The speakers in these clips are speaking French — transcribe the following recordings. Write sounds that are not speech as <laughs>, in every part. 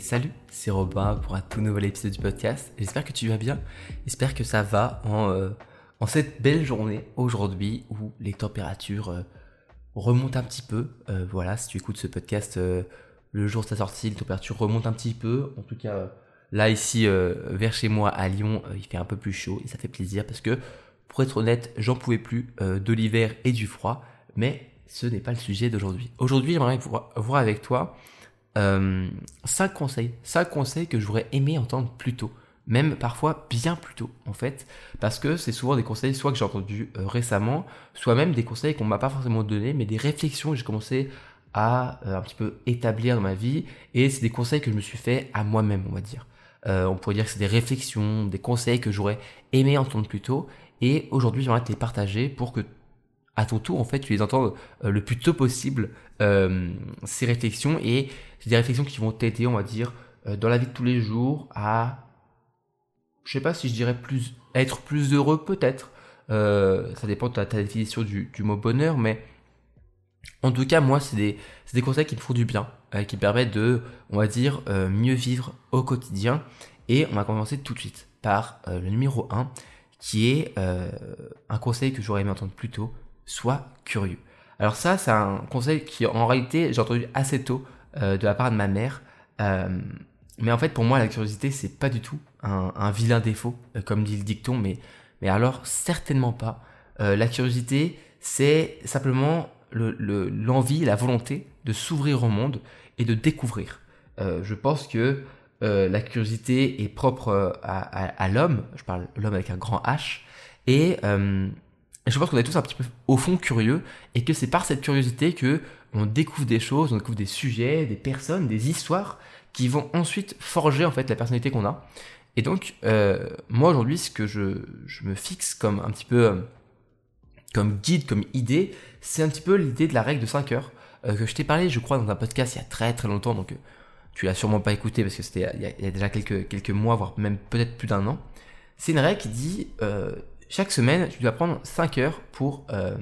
Salut, c'est Robin pour un tout nouvel épisode du podcast. J'espère que tu vas bien. J'espère que ça va en, euh, en cette belle journée aujourd'hui où les températures euh, remontent un petit peu. Euh, voilà, si tu écoutes ce podcast le jour de sa sortie, les températures remontent un petit peu. En tout cas, là ici, vers chez moi à Lyon, il fait un peu plus chaud et ça fait plaisir parce que, pour être honnête, j'en pouvais plus de l'hiver et du froid. Mais ce n'est pas le sujet d'aujourd'hui. Aujourd'hui, j'aimerais voir avec toi 5 euh, conseils. 5 conseils que j'aurais aimé entendre plus tôt. Même parfois bien plus tôt, en fait. Parce que c'est souvent des conseils, soit que j'ai entendu euh, récemment, soit même des conseils qu'on m'a pas forcément donné, mais des réflexions que j'ai commencé à euh, un petit peu établir dans ma vie. Et c'est des conseils que je me suis fait à moi-même, on va dire. on pourrait dire que c'est des réflexions, des conseils que j'aurais aimé entendre plus tôt. Et aujourd'hui, j'aimerais te les partager pour que à ton tour, en fait, tu les entends euh, le plus tôt possible, euh, ces réflexions. Et c'est des réflexions qui vont t'aider, on va dire, euh, dans la vie de tous les jours à, je sais pas si je dirais plus, être plus heureux, peut-être. ça dépend de ta, définition du, mot bonheur, mais en tout cas, moi, c'est des, des, conseils qui me font du bien, qui permettent de, on va dire, mieux vivre au quotidien. Et on va commencer tout de suite par le numéro 1, qui est un conseil que j'aurais aimé entendre plus tôt, sois curieux. Alors ça, c'est un conseil qui, en réalité, j'ai entendu assez tôt euh, de la part de ma mère. Euh, mais en fait, pour moi, la curiosité, c'est pas du tout un, vilain défaut, euh, comme dit le dicton, mais, mais alors certainement pas. la curiosité, c'est simplement l'envie, la volonté de s'ouvrir au monde et de découvrir. je pense que la curiosité est propre à, à l'homme, je parle l'homme avec un grand H, et je pense qu'on est tous un petit peu au fond curieux et que c'est par cette curiosité que on découvre des choses, on découvre des sujets, des personnes, des histoires qui vont ensuite forger en fait la personnalité qu'on a. Et donc euh, moi aujourd'hui ce que je, me fixe comme un petit peu euh, comme guide, comme idée, c'est un petit peu l'idée de la règle de 5 heures euh, que je t'ai parlé je crois dans un podcast il y a très très longtemps donc tu l'as sûrement pas écouté parce que c'était il, y a déjà quelques, quelques mois voire même peut-être plus d'un an. C'est une règle qui dit chaque semaine, tu dois prendre 5 heures pour, euh,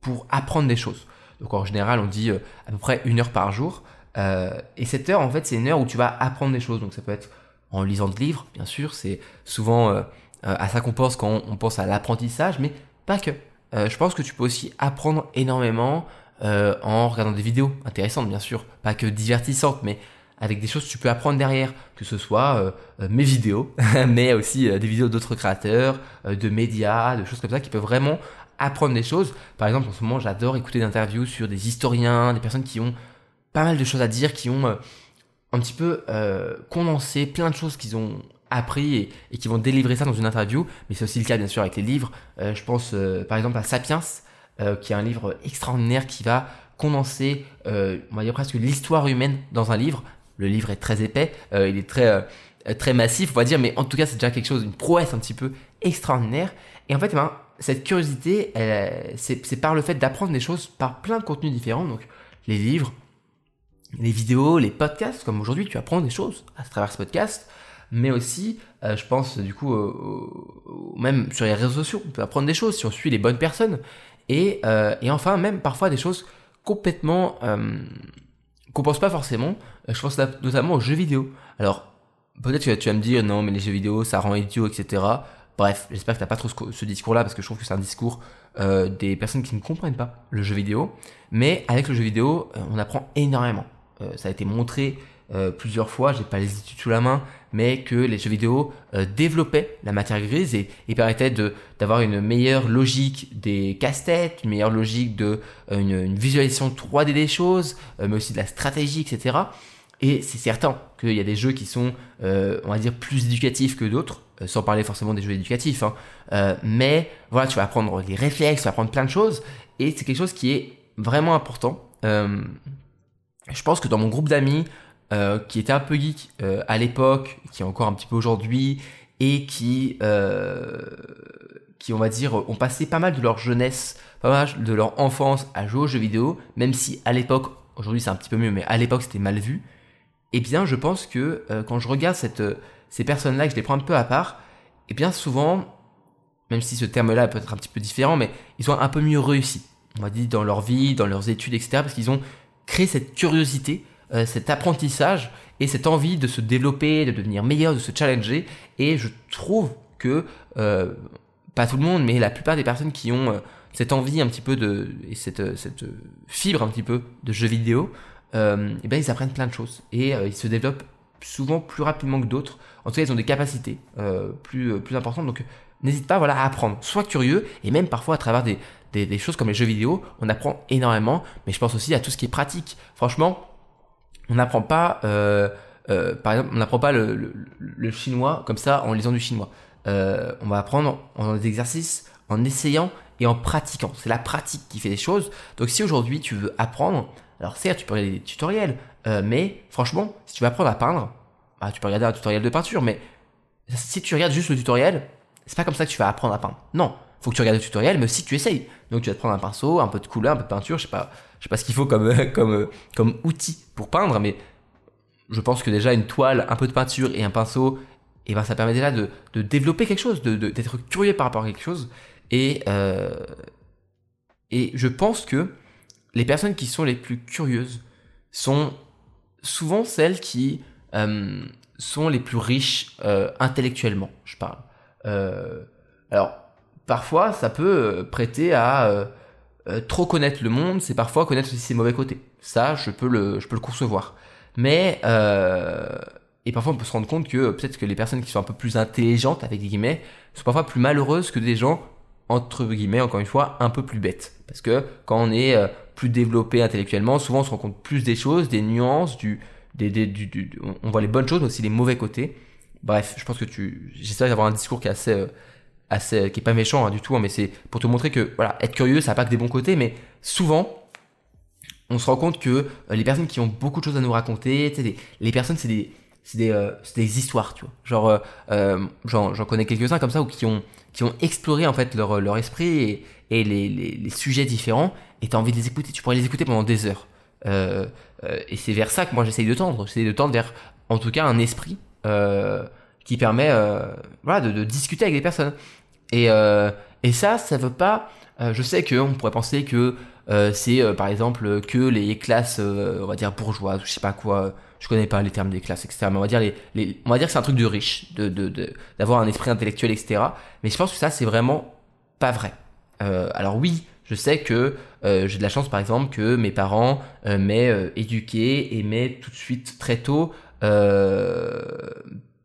pour apprendre des choses. Donc en général, on dit euh, à peu près une heure par jour. Euh, et cette heure, en fait, c'est une heure où tu vas apprendre des choses. Donc ça peut être en lisant des livres, bien sûr. C'est souvent à ça qu'on pense quand on, pense à l'apprentissage, mais pas que. je pense que tu peux aussi apprendre énormément en regardant des vidéos intéressantes, bien sûr. Pas que divertissantes, mais avec des choses que tu peux apprendre derrière, que ce soit euh, euh, mes vidéos, <laughs> mais aussi euh, des vidéos d'autres créateurs, de médias, de choses comme ça qui peuvent vraiment apprendre des choses. Par exemple, en ce moment, j'adore écouter des interviews sur des historiens, des personnes qui ont pas mal de choses à dire, qui ont un petit peu condensé plein de choses qu'ils ont appris et, qui vont délivrer ça dans une interview. Mais c'est aussi le cas, bien sûr, avec les livres. je pense, par exemple, à Sapiens, qui est un livre extraordinaire qui va condenser, on va dire presque l'histoire humaine dans un livre le livre est très épais, euh, il est très, euh, très massif, on va dire, mais en tout cas, c'est déjà quelque chose, une prouesse un petit peu extraordinaire. Et en fait, ben, cette curiosité, c'est par le fait d'apprendre des choses par plein de contenus différents, donc les livres, les vidéos, les podcasts, comme aujourd'hui, tu apprends des choses à travers ce podcast, mais aussi, euh, je pense, du coup, même sur les réseaux sociaux, on peut apprendre des choses si on suit les bonnes personnes. Et, et enfin, même parfois des choses complètement qu'on pense pas forcément. Euh, je pense notamment aux jeux vidéo. Alors, peut-être que tu vas me dire, non, mais les jeux vidéo, ça rend idiot, etc. Bref, j'espère que tu n'as pas trop ce, discours-là, parce que je trouve que c'est un discours euh, des personnes qui ne comprennent pas le jeu vidéo. Mais avec le jeu vidéo, euh, on apprend énormément. ça a été montré plusieurs fois, j'ai pas les études sous la main, mais que les jeux vidéo euh, développaient la matière grise et, et permettaient d'avoir une meilleure logique des casse-têtes, une meilleure logique de euh, une, visualisation 3D des choses, mais aussi de la stratégie, etc. Et c'est certain qu'il y a des jeux qui sont, on va dire, plus éducatifs que d'autres, sans parler forcément des jeux éducatifs. Hein. mais voilà, tu vas apprendre les réflexes, tu vas apprendre plein de choses, et c'est quelque chose qui est vraiment important. je pense que dans mon groupe d'amis, euh, qui était un peu geek euh, à l'époque, qui est encore un petit peu aujourd'hui, et qui, euh, qui, on va dire, ont passé pas mal de leur jeunesse, pas mal de leur enfance à jouer aux jeux vidéo, même si à l'époque, aujourd'hui c'est un petit peu mieux, mais à l'époque c'était mal vu. Eh bien, je pense que quand je regarde ces personnes-là, que je les prends un peu à part, eh bien souvent, même si ce terme-là peut être un petit peu différent, mais ils sont un peu mieux réussis, on va dire, dans leur vie, dans leurs études, etc., parce qu'ils ont créé cette curiosité euh, cet apprentissage et cette envie de se développer, de devenir meilleur, de se challenger. Et je trouve que, euh, pas tout le monde, mais la plupart des personnes qui ont euh, cette envie un petit peu de, et cette, cette fibre un petit peu de jeux vidéo, et ben ils apprennent plein de choses et ils se développent souvent plus rapidement que d'autres. En tout cas, ils ont des capacités plus, plus importantes. Donc, n'hésite pas voilà, à apprendre. Sois curieux et même parfois à travers des, des choses comme les jeux vidéo, on apprend énormément. Mais je pense aussi à tout ce qui est pratique. Franchement, on n'apprend pas, euh, euh, par exemple, on n'apprend pas le, chinois comme ça en lisant du chinois. Euh, on va apprendre en faisant des exercices, en essayant et en pratiquant. C'est la pratique qui fait les choses. Donc si aujourd'hui tu veux apprendre, alors certes tu peux regarder des tutoriels, mais franchement, si tu veux apprendre à peindre, bah, tu peux regarder un tutoriel de peinture, mais si tu regardes juste le tutoriel, c'est pas comme ça que tu vas apprendre à peindre. Non, faut que tu regardes le tutoriel, mais que tu essayes. Donc tu vas te prendre un pinceau, un peu de couleur, un peu de peinture, je sais pas, je sais pas ce qu'il faut comme, comme, comme outil pour peindre, mais je pense que déjà une toile, un peu de peinture et un pinceau, et eh ben ça permet déjà de, de développer quelque chose, d'être de, d'être curieux par rapport à quelque chose. Et, euh, et je pense que les personnes qui sont les plus curieuses sont souvent celles qui euh, sont les plus riches euh, intellectuellement, je parle. Euh, alors, parfois, ça peut prêter à euh, trop connaître le monde, c'est parfois connaître aussi ses mauvais côtés. Ça, je peux le, je peux le concevoir. Mais euh, et parfois on peut se rendre compte que peut-être que les personnes qui sont un peu plus intelligentes avec des guillemets sont parfois plus malheureuses que des gens entre guillemets encore une fois un peu plus bêtes. Parce que quand on est euh, plus développé intellectuellement, souvent on se rend compte plus des choses, des nuances, du, des, des, du, on voit les bonnes choses mais aussi les mauvais côtés. Bref, je pense que tu, j'essaie d'avoir un discours qui est assez qui est pas méchant hein, du tout, hein, mais c'est pour te montrer que voilà, être curieux, ça n'a pas que des bons côtés, mais souvent, on se rend compte que euh, les personnes qui ont beaucoup de choses à nous raconter, les, personnes, c'est des, des, euh, des, histoires, tu vois. Genre, euh, euh j'en, connais quelques-uns comme ça, ou qui ont, qui ont exploré en fait leur, leur esprit et, les, les, sujets différents, et t'as envie de les écouter. Tu pourrais les écouter pendant des heures. Euh, et c'est vers ça que moi j'essaye de tendre. J'essaye de tendre vers, en tout cas, un esprit qui permet, voilà, de discuter avec des personnes. Et, euh, et ça, ça veut pas. Euh, je sais qu'on pourrait penser que euh, c'est par exemple que les classes, on va dire bourgeoises, je sais pas quoi. Je connais pas les termes des classes, etc. Mais on va dire les, les on va dire que c'est un truc de riche, de d'avoir de, un esprit intellectuel, etc. Mais je pense que ça c'est vraiment pas vrai. alors oui, je sais que j'ai de la chance, par exemple, que mes parents m'aient éduqué et m'aient tout de suite très tôt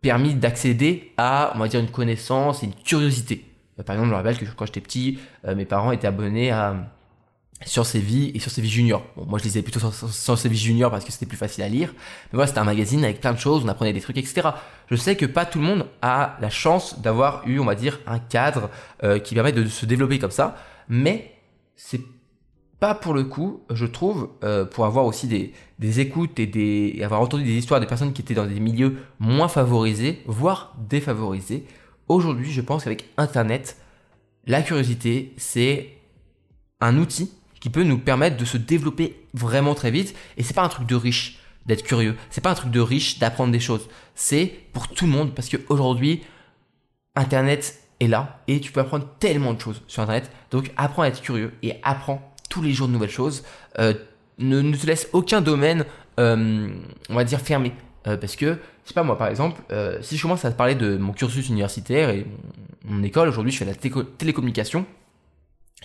permis d'accéder à, on va dire, une connaissance et une curiosité. Euh, par exemple, je me rappelle que quand j'étais petit, euh, mes parents étaient abonnés à Sciences et Vie et Sciences et Vie Junior. Bon, moi je lisais plutôt Sciences et Vie Junior parce que c'était plus facile à lire. Mais voilà, c'était un magazine avec plein de choses, on apprenait des trucs, etc. Je sais que pas tout le monde a la chance d'avoir eu, on va dire, un cadre euh, qui permet de se développer comme ça. Mais c'est pas pour le coup, je trouve, pour avoir aussi des, des écoutes et, des, et avoir entendu des histoires de personnes qui étaient dans des milieux moins favorisés, voire défavorisés, Aujourd'hui, je pense qu'avec Internet, la curiosité, c'est un outil qui peut nous permettre de se développer vraiment très vite. Et c'est pas un truc de riche d'être curieux. C'est pas un truc de riche d'apprendre des choses. C'est pour tout le monde parce qu'aujourd'hui, Internet est là et tu peux apprendre tellement de choses sur Internet. Donc apprends à être curieux et apprends tous les jours de nouvelles choses. Euh, ne, te laisse aucun domaine, euh, on va dire, fermé. Euh, parce que, je sais pas moi par exemple, euh, si je commence à te parler de mon cursus universitaire et mon, école, aujourd'hui je fais la télécommunication,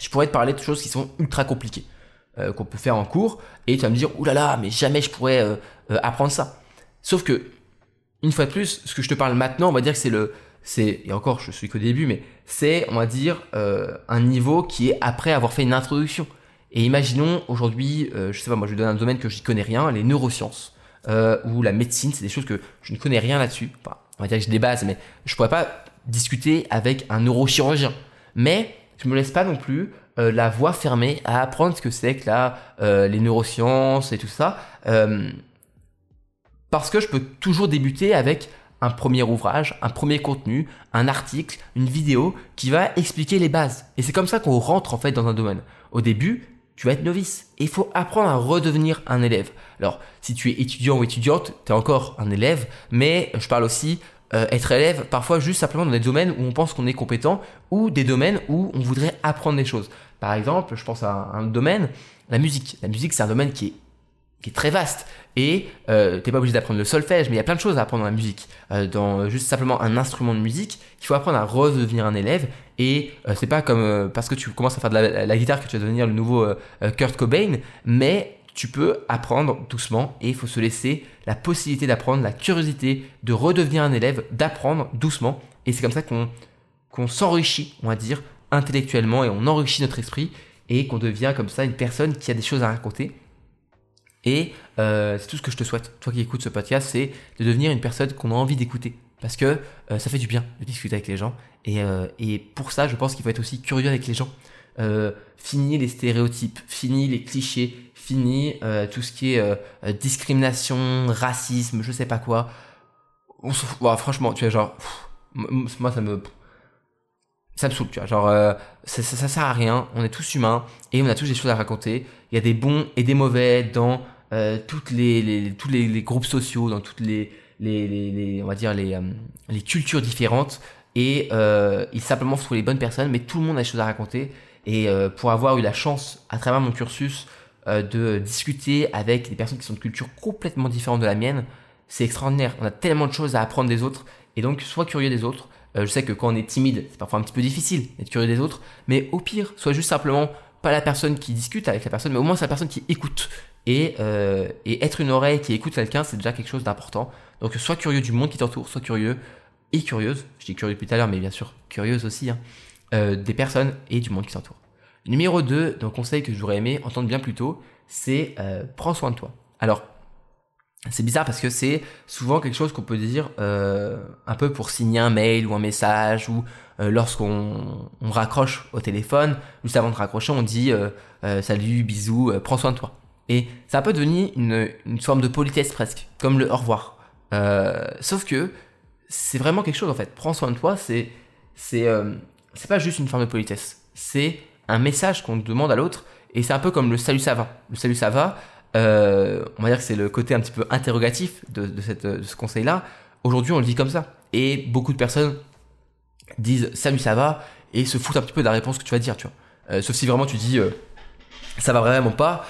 je pourrais te parler de choses qui sont ultra compliquées, euh, qu'on peut faire en cours, et tu vas me dire, oulala, là là, mais jamais je pourrais apprendre ça. Sauf que, une fois de plus, ce que je te parle maintenant, on va dire que c'est le, c'est, et encore je suis qu'au début, mais c'est, on va dire, un niveau qui est après avoir fait une introduction. Et imaginons aujourd'hui, je sais pas, moi je donne un domaine que j'y connais rien, les neurosciences euh, ou la médecine, c'est des choses que je ne connais rien là-dessus. on va dire que j'ai des bases, mais je pourrais pas discuter avec un neurochirurgien. Mais je me laisse pas non plus euh, la voie fermée à apprendre ce que c'est que là, euh, les neurosciences et tout ça. Parce que je peux toujours débuter avec un premier ouvrage, un premier contenu, un article, une vidéo qui va expliquer les bases. Et c'est comme ça qu'on rentre en fait dans un domaine. Au début, tu vas être novice. Il faut apprendre à redevenir un élève. Alors, si tu es étudiant ou étudiante, tu es encore un élève, mais je parle aussi euh, être élève parfois juste simplement dans des domaines où on pense qu'on est compétent ou des domaines où on voudrait apprendre des choses. Par exemple, je pense à un, domaine, la musique. La musique, c'est un domaine qui est qui est très vaste. Et euh, t'es pas obligé d'apprendre le solfège, mais il y a plein de choses à apprendre dans la musique. Euh, dans juste simplement un instrument de musique, il faut apprendre à redevenir un élève. Et euh, c'est pas comme euh, parce que tu commences à faire de la, guitare que tu vas devenir le nouveau euh, Kurt Cobain, mais tu peux apprendre doucement et il faut se laisser la possibilité d'apprendre, la curiosité de redevenir un élève, d'apprendre doucement. Et c'est comme ça qu'on s'enrichit, on va dire, intellectuellement et on enrichit notre esprit et qu'on devient comme ça une personne qui a des choses à raconter et euh, c'est tout ce que je te souhaite, toi qui écoutes ce podcast, c'est de devenir une personne qu'on a envie d'écouter. Parce que euh, ça fait du bien de discuter avec les gens. Et, euh, et pour ça, je pense qu'il faut être aussi curieux avec les gens. Euh, fini les stéréotypes, fini les clichés, fini euh, tout ce qui est euh, discrimination, racisme, je sais pas quoi. On franchement, tu vois, genre, moi ça me, ça me saoule, tu vois. Genre, ça, ça, sert à rien. On est tous humains et on a tous des choses à raconter. Il y a des bons et des mauvais dans toutes les, tous les, groupes sociaux, dans toutes les, on va dire les, les cultures différentes. Et euh, il simplement faut trouver les bonnes personnes, mais tout le monde a des choses à raconter. Et euh, pour avoir eu la chance, à travers mon cursus, euh, de discuter avec des personnes qui sont de cultures complètement différentes de la mienne, c'est extraordinaire. On a tellement de choses à apprendre des autres. Et donc, sois curieux des autres. Euh, je sais que quand on est timide, c'est parfois un petit peu difficile d'être curieux des autres. Mais au pire, sois juste simplement pas la personne qui discute avec la personne, mais au moins c'est la personne qui écoute. Et, être une oreille qui écoute quelqu'un, c'est déjà quelque chose d'important. Donc, sois curieux du monde qui t'entoure, sois curieux et curieuse. Je dis curieux depuis tout à l'heure, mais bien sûr, curieuse aussi. Hein, des personnes et du monde qui t'entoure. Numéro 2, donc conseil que j'aurais aimé entendre bien plus tôt, c'est euh, prends soin de toi. Alors, c'est bizarre parce que c'est souvent quelque chose qu'on peut dire euh, un peu pour signer un mail ou un message ou euh, lorsqu'on on raccroche au téléphone, juste avant de raccrocher, on dit salut, bisous, prends soin de toi. Et ça peut devenir une, une forme de politesse presque, comme le au revoir. Sauf que c'est vraiment quelque chose en fait. Prends soin de toi, c'est c'est pas juste une forme de politesse. C'est un message qu'on demande à l'autre et c'est un peu comme le salut ça va. Le salut ça va, euh, on va dire que c'est le côté un petit peu interrogatif de, de, cette, de ce conseil-là. Aujourd'hui, on le dit comme ça. Et beaucoup de personnes disent salut ça va et se foutent un petit peu de la réponse que tu vas dire, tu vois. Euh, sauf si vraiment tu dis euh, ça va vraiment pas,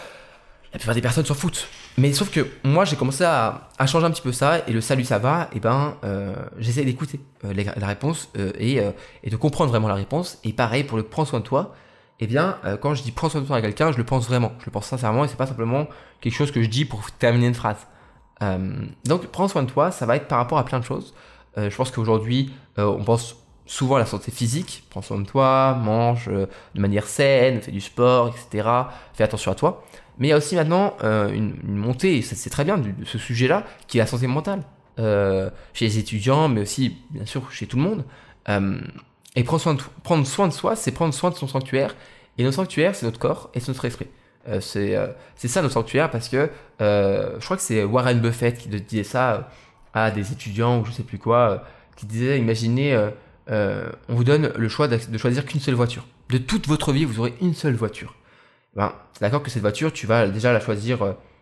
la plupart des personnes s'en foutent. Mais sauf que moi j'ai commencé à, changer un petit peu ça et le salut ça va, et ben euh, j'essaie d'écouter les- la réponse et, et de comprendre vraiment la réponse. Et pareil pour le prends soin de toi, eh bien euh, quand je dis prends soin de toi à quelqu'un, je le pense vraiment, je le pense sincèrement et c'est pas simplement quelque chose que je dis pour terminer une phrase. Euh, donc prends soin de toi, ça va être par rapport à plein de choses. Euh, je pense qu'aujourd'hui on pense souvent à la santé physique, prends soin de toi, mange de manière saine, fais du sport, etc. Fais attention à toi. Mais il y a aussi maintenant une, une montée, c'est très bien, du- de ce sujet-là, qui est la santé mentale. Chez les étudiants, mais aussi, bien sûr, chez tout le monde. Et prendre soin, de, prendre soin de soi, c'est prendre soin de son sanctuaire. Et notre sanctuaire, c'est notre corps et c'est notre esprit. Euh, c'est euh, ça notre sanctuaire parce que euh, je crois que c'est Warren Buffett qui disait ça euh, à des étudiants ou je sais plus quoi, qui disait, imaginez, on vous donne le choix de choisir qu'une seule voiture. De toute votre vie, vous aurez une seule voiture. Ben, d'accord que cette voiture, tu vas déjà la choisir.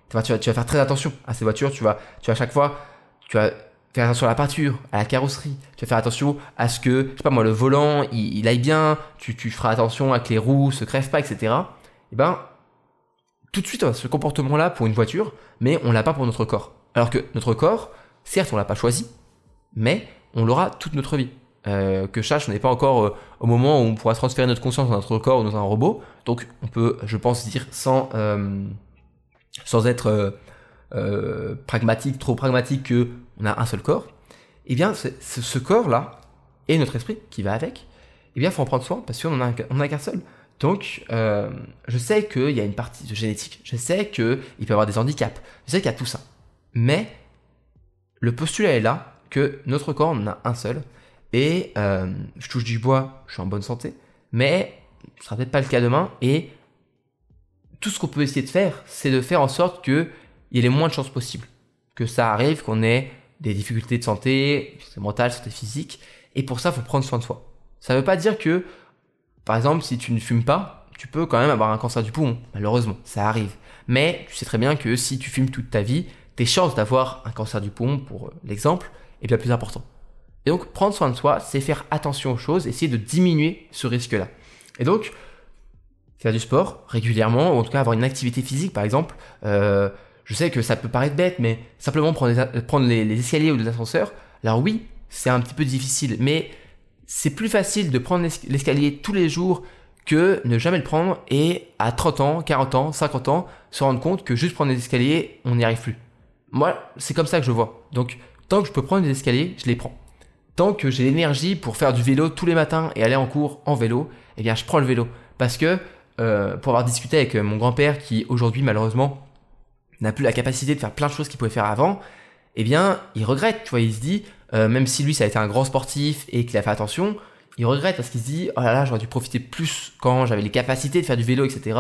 tu, vas, tu vas- faire très attention à cette voiture. Tu vas, tu vas à chaque fois, tu vas faire attention à la peinture, à la carrosserie. Tu vas faire attention à ce que, je sais pas moi, le volant, il, il aille bien. Tu, tu feras attention à que les roues se crèvent pas, etc. Et ben, tout de suite, on a ce comportement-là pour une voiture, mais on l'a pas pour notre corps. Alors que notre corps, certes, on l'a pas choisi, mais on l'aura toute notre vie. Euh, que sache, on n'est pas encore euh, au moment où on pourra transférer notre conscience dans notre corps ou dans un robot. Donc, on peut, je pense, dire sans, euh, sans être euh, pragmatique, trop pragmatique que on a un seul corps. Eh bien, ce, corps-là et notre esprit qui va avec, eh bien, faut en prendre soin parce qu'on en a, qu'un- seul. Donc, euh, je sais qu'il y a une partie de génétique. Je sais qu'il peut y avoir des handicaps. Je sais qu'il y a tout ça. Mais le postulat est là que notre corps en a un seul. Et euh, je touche du bois, je suis en bonne santé. Mais ce sera peut-être pas le cas demain. Et tout ce qu'on peut essayer de faire, c'est de faire en sorte qu'il y ait les moins de chances possibles. Que ça arrive, qu'on ait des difficultés de santé, santé mentale, santé physique. Et pour ça, il faut prendre soin de soi. Ça ne veut pas dire que, par exemple, si tu ne fumes pas, tu peux quand même avoir un cancer du poumon. Malheureusement, ça arrive. Mais tu sais très bien que si tu fumes toute ta vie, tes chances d'avoir un cancer du poumon, pour l'exemple, est bien plus important. Et donc, prendre soin de soi, c'est faire attention aux choses, essayer de diminuer ce risque-là. Et donc, faire du sport régulièrement, ou en tout cas avoir une activité physique, par exemple. Euh, je sais que ça peut paraître bête, mais simplement prendre les, escaliers ou les ascenseurs, alors oui, c'est un petit peu difficile, mais c'est plus facile de prendre l'escalier tous les jours que ne jamais le prendre et à 30 ans, 40 ans, 50 ans, se rendre compte que juste prendre les escaliers, on n'y arrive plus. Moi, c'est comme ça que je vois. Donc, tant que je peux prendre les escaliers, je les prends. Tant que j'ai l'énergie pour faire du vélo tous les matins et aller en cours en vélo, eh bien, je prends le vélo. Parce que, euh, pour avoir discuté avec mon grand-père qui aujourd'hui, malheureusement, n'a plus la capacité de faire plein de choses qu'il pouvait faire avant, eh bien, il regrette, tu vois, il se dit, euh, même si lui, ça a été un grand sportif et qu'il a fait attention, il regrette parce qu'il se dit, oh là là, j'aurais dû profiter plus quand j'avais les capacités de faire du vélo, etc.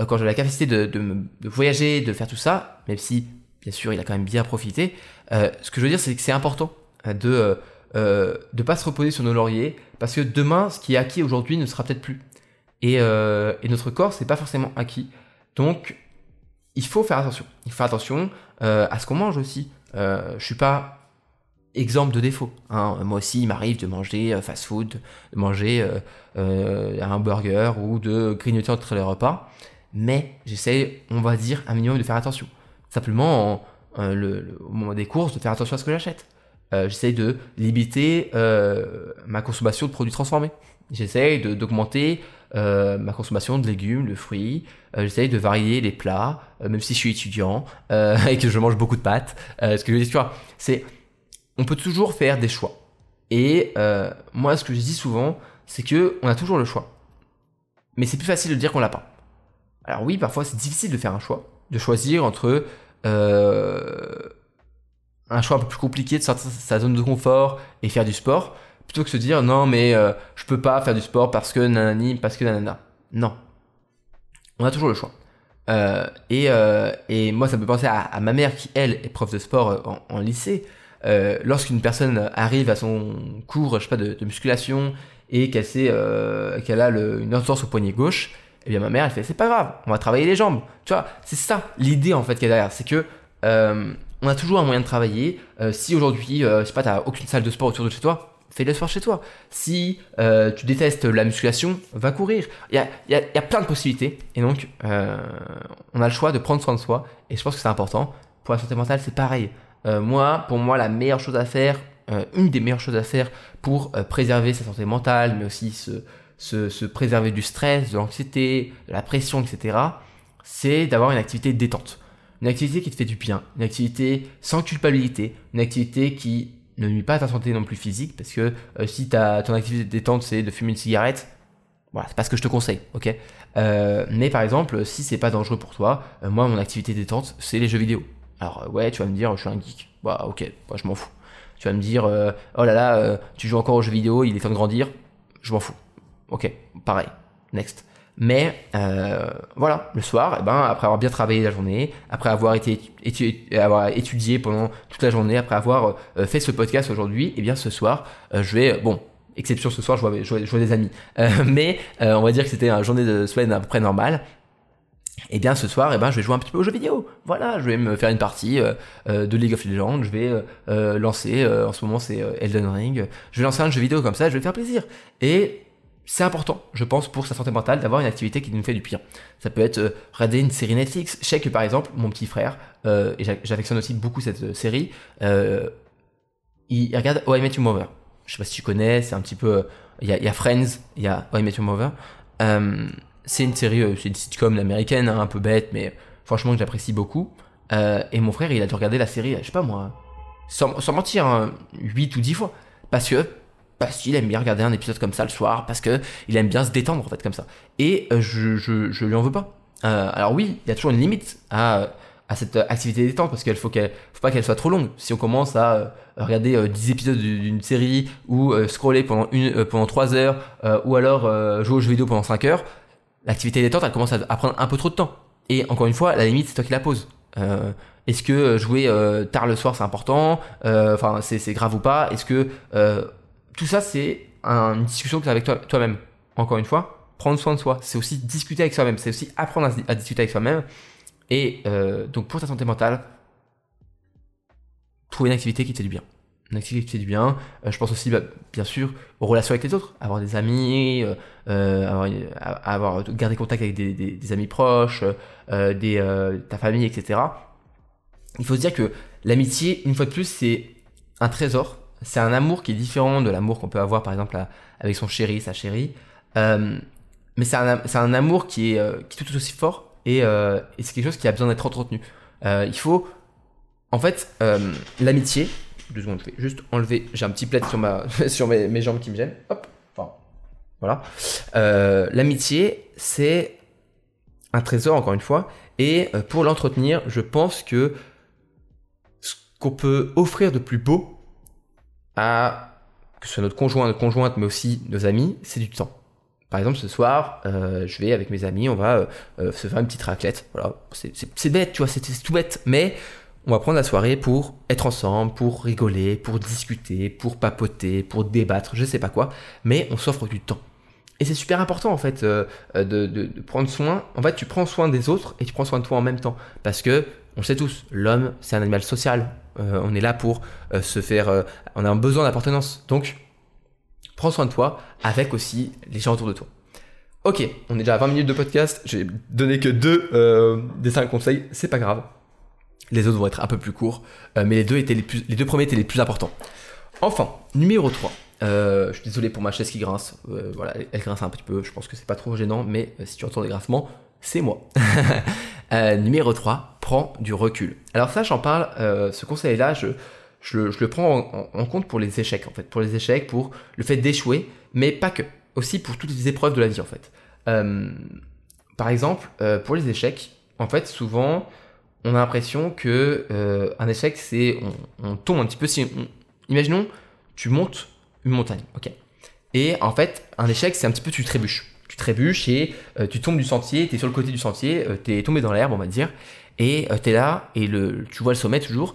Euh, quand j'avais la capacité de, de, voyager, de faire tout ça, même si, bien sûr, il a quand même bien profité. Euh, ce que je veux dire, c'est que c'est important de ne pas se reposer sur nos lauriers, parce que demain, ce qui est acquis aujourd'hui ne sera peut-être plus. Et, et notre corps, c'est pas forcément acquis. Donc, il faut faire attention. Il faut faire attention à ce qu'on mange aussi. Euh, je suis pas exemple de défaut. Hein. Moi aussi, il m'arrive de manger euh, fast-food, de manger euh, euh, un burger ou de grignoter entre les repas. Mais j'essaie, on va dire, un minimum de faire attention. Simplement, le, au moment des courses, de faire attention à ce que j'achète. j'essaie de limiter ma consommation de produits transformés. J'essaie d'augmenter ma consommation de légumes, de fruits. j'essaie de varier les plats, même si je suis étudiant <laughs> et que je mange beaucoup de pâtes. ce que je dire, tu vois, c'est on peut toujours faire des choix. Et euh, moi, ce que je dis souvent, c'est que on a toujours le choix. Mais c'est plus facile de dire qu'on l'a pas. Alors oui, parfois c'est difficile de faire un choix, de choisir entre euh, un choix un peu plus compliqué de sortir de sa zone de confort et faire du sport, plutôt que se dire non mais euh, je peux pas faire du sport parce que nanani, parce que nanana. Non. On a toujours le choix. et, et moi, ça me fait penser à, ma mère qui, elle, est prof de sport en lycée. Euh, lorsqu'une personne arrive à son cours, je sais pas, de, musculation et qu'elle euh, qu'elle a le, une entorse au poignet gauche, eh bien ma mère elle fait c'est pas grave, on va travailler les jambes. Tu vois, c'est ça l'idée en fait qu'il y a derrière, c'est que euh, on a toujours un moyen de travailler. si aujourd'hui, je sais pas, t'as aucune salle de sport autour de chez toi, fais le sport chez toi. Si tu détestes la musculation, va courir. Il y a, y, a, y a, plein de possibilités. Et donc, on a le choix de prendre soin de soi. Et je pense que c'est important. Pour la santé mentale, c'est pareil. Euh, moi, pour moi, la meilleure chose à faire, euh, une des meilleures choses à faire pour euh, préserver sa santé mentale, mais aussi se, se, se préserver du stress, de l'anxiété, de la pression, etc., c'est d'avoir une activité détente. Une activité qui te fait du bien, une activité sans culpabilité, une activité qui ne nuit pas à ta santé non plus physique, parce que si ta, ton activité détente c'est de fumer une cigarette, voilà, c'est pas ce que je te conseille, ok? Mais par exemple, si c'est pas dangereux pour toi, moi mon activité détente c'est les jeux vidéo. Alors euh, ouais, tu vas me dire, je suis un geek. Bah ok, moi je m'en fous. Tu vas me dire, euh, oh là là, euh, tu joues encore aux jeux vidéo, il est temps de grandir. Je m'en fous. Ok, pareil. Next. Mais voilà, le soir, eh ben, après avoir bien travaillé la journée, après avoir été avoir étudié pendant toute la journée, après avoir fait ce podcast aujourd'hui, eh bien ce soir, je vais, bon, exception ce soir, je vois, je des amis, <laughs> mais on va dire que c'était une journée de semaine à peu près normale eh bien ce soir, eh ben, je vais jouer un petit peu aux jeux vidéo. Voilà, je vais me faire une partie euh, euh, de League of Legends, je vais euh, lancer, en ce moment c'est Elden Ring, je vais lancer un jeu vidéo comme ça, je vais faire plaisir. Et c'est important, je pense, pour sa santé mentale, d'avoir une activité qui nous fait du pire. Ça peut être regarder une série Netflix. Je sais que par exemple, mon petit frère, et j'affectionne aussi beaucoup cette série, il, regarde Oh I Met Your Mother. Je sais pas si tu connais, c'est un petit peu... Il y, a, Friends, il y a Oh I Met Your Mother c'est une série, euh, c'est une sitcom américaine, hein, un peu bête, mais franchement que j'apprécie beaucoup. Euh, et mon frère, il a dû regarder la série, je sais pas moi, sans, mentir, 8 hein, ou 10 fois. Parce que parce qu'il aime bien regarder un épisode comme ça le soir, parce que il aime bien se détendre en fait comme ça. Et euh, je, je, lui en veux pas. alors oui, il y a toujours une limite à, cette activité détente parce qu'il faut faut pas qu'elle soit trop longue. Si on commence à regarder 10 épisodes d'une série ou scroller pendant une pendant 3 heures ou alors jouer aux jeux vidéo pendant 5 heures, l'activité détente, elle commence à, prendre un peu trop de temps. Et encore une fois, la limite, c'est toi qui la poses. Euh, est-ce que euh, jouer euh, tard le soir, c'est important? Enfin, c'est grave ou pas? Est-ce que tout ça, c'est une discussion que tu as avec toi-même. encore une fois, prendre soin de soi, c'est aussi discuter avec soi-même, c'est aussi apprendre à, discuter avec soi-même. Et donc, pour ta santé mentale, trouver une activité qui te fait du bien une activité qui fait du bien. Euh, je pense aussi, bah, bien sûr, aux relations avec les autres, avoir des amis, euh, euh avoir, garder contact avec des, amis proches, euh, des, ta famille, etc. il faut se dire que l'amitié, une fois de plus, c'est un trésor. C'est un amour qui est différent de l'amour qu'on peut avoir, par exemple, avec son chéri, sa chérie. Euh, mais c'est un, un, amour qui est, euh, qui est tout aussi fort et, euh, et c'est quelque chose qui a besoin d'être entretenu. il faut, en fait, l'amitié. Deux secondes, je vais juste enlever. J'ai un petit plaid sur, ma, <laughs> sur mes, jambes qui me gênent. Hop, enfin, voilà. l'amitié, c'est un trésor, encore une fois. Et pour l'entretenir, je pense que qu'on peut offrir de plus beau que ce soit notre conjoint, notre conjointe, mais aussi nos amis, c'est du temps. Par exemple, ce soir, euh, je vais avec mes amis, on va euh, euh, se faire une petite raclette. Voilà, c'est bête, tu vois, c'est tout bête, mais on va prendre la soirée pour être ensemble, pour rigoler, pour discuter, pour papoter, pour débattre, je sais pas quoi, mais on s'offre du temps. Et c'est super important en fait de, de, prendre soin. En fait, tu prends soin des autres et tu prends soin de toi en même temps, parce que on le sait tous, l'homme c'est un animal social. Euh, on est là pour euh, se faire. Euh, on a un besoin d'appartenance. Donc, prends soin de toi avec aussi les gens autour de toi. Ok, on est déjà à 20 minutes de podcast. J'ai donné que deux des cinq conseils. C'est pas grave. Les autres vont être un peu plus courts. mais les deux, étaient les, deux premiers étaient les plus importants. Enfin, numéro 3. je suis désolé pour ma chaise qui grince. voilà, elle grince un petit peu. Je pense que c'est pas trop gênant, mais si tu entends des grincements, c'est moi. <laughs> numéro 3, prends du recul. Alors ça, j'en parle, euh, ce conseil-là, je, le prends en, compte pour les échecs, en fait. Pour les échecs, pour le fait d'échouer, mais pas que. Aussi pour toutes les épreuves de la vie, en fait. Euh, par exemple, euh, pour les échecs, en fait, souvent, on a l'impression que un échec, c'est... On, tombe un petit peu... Si imaginons, tu montes une montagne, ok Et en fait, un échec, c'est un petit peu tu trébuches trébuches et tu tombes du sentier, tu es sur le côté du sentier, tu es tombé dans l'herbe, on va dire, et euh, tu es là et le, tu vois le sommet toujours.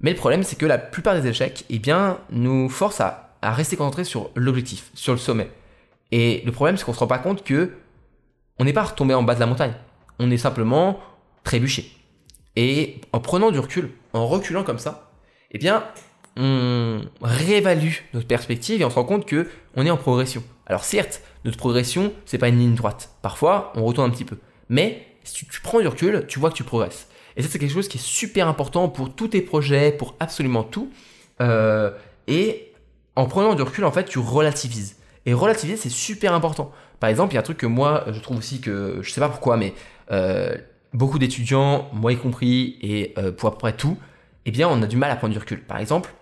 Mais le problème, c'est que la plupart des échecs, eh bien, nous forcent à, rester concentrés sur l'objectif, sur le sommet. Et le problème, c'est qu'on se rend pas compte que on n'est pas retombé en bas de la montagne. On est simplement trébuché. Et en prenant du recul, en reculant comme ça, eh bien, on réévalue notre perspective et on se rend compte que on est en progression. Alors certes, notre progression, c'est pas une ligne droite. Parfois, on retourne un petit peu. Mais si tu, prends du recul, tu vois que tu progresses. Et ça, c'est quelque chose qui est super important pour tous tes projets, pour absolument tout. Euh, et en prenant du recul, en fait, tu relativises. Et relativiser, c'est super important. Par exemple, il y a un truc que moi, je trouve aussi que, je sais pas pourquoi, mais euh, beaucoup d'étudiants, moi y compris, et euh, pour à peu près tout, eh bien, on a du mal à prendre du recul. Par exemple,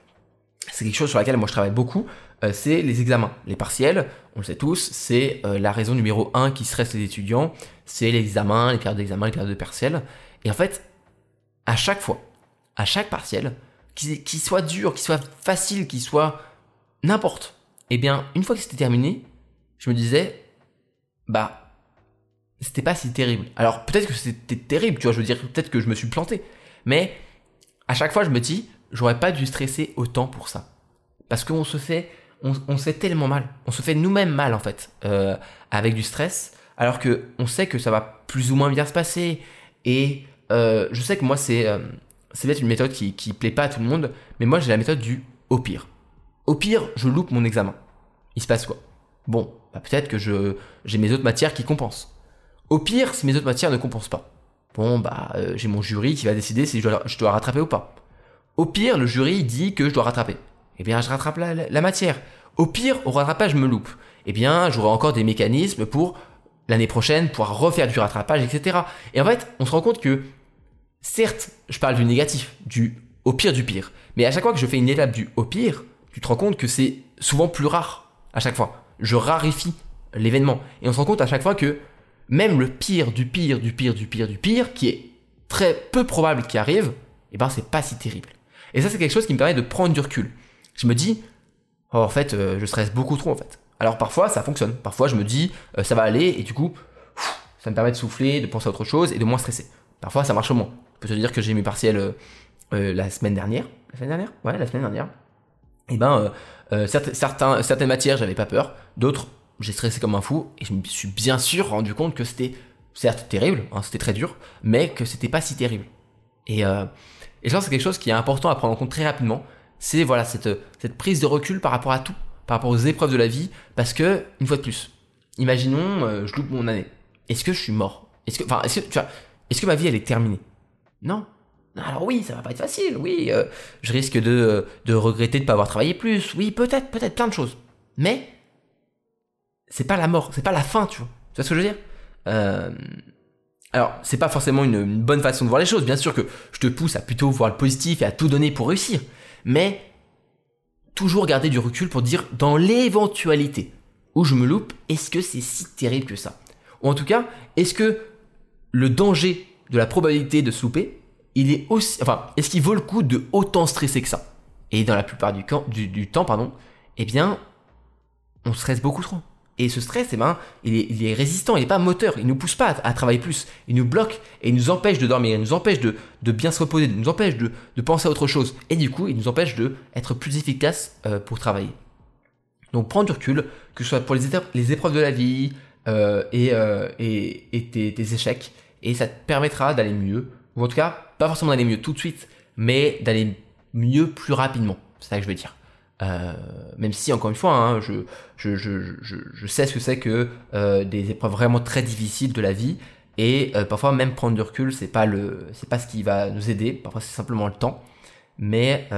c'est quelque chose sur laquelle moi je travaille beaucoup, c'est les examens. Les partiels, on le sait tous, c'est la raison numéro un qui stresse les étudiants c'est l'examen, les périodes d'examen, les périodes de partiel. Et en fait, à chaque fois, à chaque partiel, qu'il soit dur, qu'il soit facile, qu'il soit n'importe, eh bien, une fois que c'était terminé, je me disais, bah, c'était pas si terrible. Alors, peut-être que c'était terrible, tu vois, je veux dire, peut-être que je me suis planté. Mais, à chaque fois, je me dis, j'aurais pas dû stresser autant pour ça. Parce qu'on se fait, on, se fait tellement mal. On se fait nous-mêmes mal, en fait, euh, avec du stress alors que on sait que ça va plus ou moins bien se passer. Et euh, je sais que moi, c'est peut-être une méthode qui, plaît pas à tout le monde, mais moi, j'ai la méthode du au pire. Au pire, je loupe mon examen. Il se passe quoi? Bon, bah, peut-être que j'ai mes autres matières qui compensent. Au pire, si mes autres matières ne compensent pas, bon, bah, euh, j'ai mon jury qui va décider si je dois, rattraper ou pas. Au pire, le jury dit que je dois rattraper. Eh bien, je rattrape la, matière. Au pire, au rattrapage, je me loupe. Eh bien, j'aurai encore des mécanismes pour l'année prochaine, pouvoir refaire du rattrapage, etc. Et en fait, on se rend compte que, certes, je parle du négatif, du au pire du pire, mais à chaque fois que je fais une étape du au pire, tu te rends compte que c'est souvent plus rare à chaque fois. Je raréfie l'événement. Et on se rend compte à chaque fois que même le pire du pire du pire du pire du pire, qui est très peu probable qui arrive, eh ben c'est pas si terrible. Et ça c'est quelque chose qui me permet de prendre du recul. Je me dis, oh, en fait, euh, je stresse beaucoup trop en fait. Alors parfois ça fonctionne. Parfois je me dis euh, ça va aller et du coup ça me permet de souffler, de penser à autre chose et de moins stresser. Parfois ça marche moins. Je peux te dire que j'ai mes partiels euh, la semaine dernière. La semaine dernière? Ouais, la semaine dernière. Et eh ben certaines matières j'avais pas peur, d'autres j'ai stressé comme un fou et je me suis bien sûr rendu compte que c'était certes terrible, hein, c'était très dur, mais que c'était pas si terrible. Et je pense que c'est quelque chose qui est important à prendre en compte très rapidement. C'est voilà cette, cette prise de recul par rapport à tout par rapport aux épreuves de la vie, parce que, une fois de plus, imaginons, euh, je loupe mon année. Est-ce que je suis mort? Est-ce que, enfin, est-ce que, est-ce que ma vie, elle est terminée? Non. Alors oui, ça va pas être facile, oui, euh, je risque de, de regretter de ne pas avoir travaillé plus, oui, peut-être, peut-être plein de choses. Mais c'est pas la mort, c'est pas la fin, tu vois. Tu vois ce que je veux dire? Euh, Alors, c'est pas forcément une, bonne façon de voir les choses. Bien sûr que je te pousse à plutôt voir le positif et à tout donner pour réussir. Mais toujours garder du recul pour dire dans l'éventualité où je me loupe, est-ce que c'est si terrible que ça? Ou en tout cas, est-ce que le danger de la probabilité de se louper, il est aussi, enfin, est-ce qu'il vaut le coup de autant stresser que ça? Et dans la plupart du, temps, pardon, eh bien, on stresse beaucoup trop. Et ce stress, eh ben, il, est, résistant, il n'est pas moteur, il ne nous pousse pas à, travailler plus, il nous bloque et il nous empêche de dormir, il nous empêche de, bien se reposer, il nous empêche de, penser à autre chose. Et du coup, il nous empêche d'être plus efficace euh, pour travailler. Donc prends du recul, que ce soit pour les, les épreuves de la vie euh, euh, et, et, tes, tes, échecs, et ça te permettra d'aller mieux, ou en tout cas, pas forcément d'aller mieux tout de suite, mais d'aller mieux plus rapidement. C'est ça que je veux dire. Euh, même si, encore une fois, hein, je, sais ce que c'est que euh, des épreuves vraiment très difficiles de la vie. Et euh, parfois, même prendre du recul, c'est pas c'est pas ce qui va nous aider. Parfois, c'est simplement le temps. Mais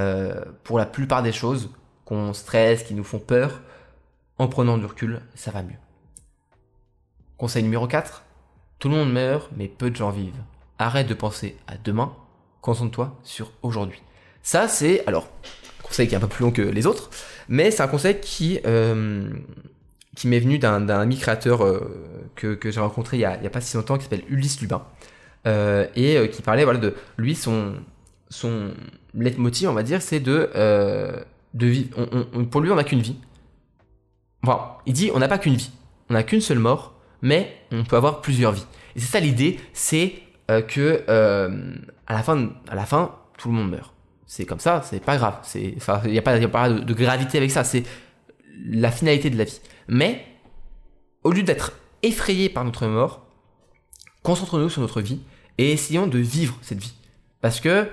pour la plupart des choses qu'on stresse, qui nous font peur, en prenant du recul, ça va mieux. Conseil numéro 4. Tout le monde meurt, mais peu de gens vivent. Arrête de penser à demain, concentre-toi sur aujourd'hui. Ça, c'est, alors, conseil qui est un peu plus long que les autres, mais c'est un conseil qui, euh, m'est venu d'un ami créateur euh, que, j'ai rencontré il y, a, pas si longtemps qui s'appelle Ulysse Lubin euh, et qui parlait voilà, de lui, son, son leitmotiv, on va dire, c'est de, de vivre. Pour lui, on n'a qu'une vie. Il dit on n'a pas qu'une vie, on n'a qu'une seule mort, mais on peut avoir plusieurs vies. Et c'est ça l'idée, c'est que à la fin, à la fin, tout le monde meurt c'est comme ça, c'est pas grave. Il n'y a, pas, a pas de, gravité avec ça. C'est la finalité de la vie. Mais, au lieu d'être effrayé par notre mort, concentrons-nous sur notre vie et essayons de vivre cette vie. Parce que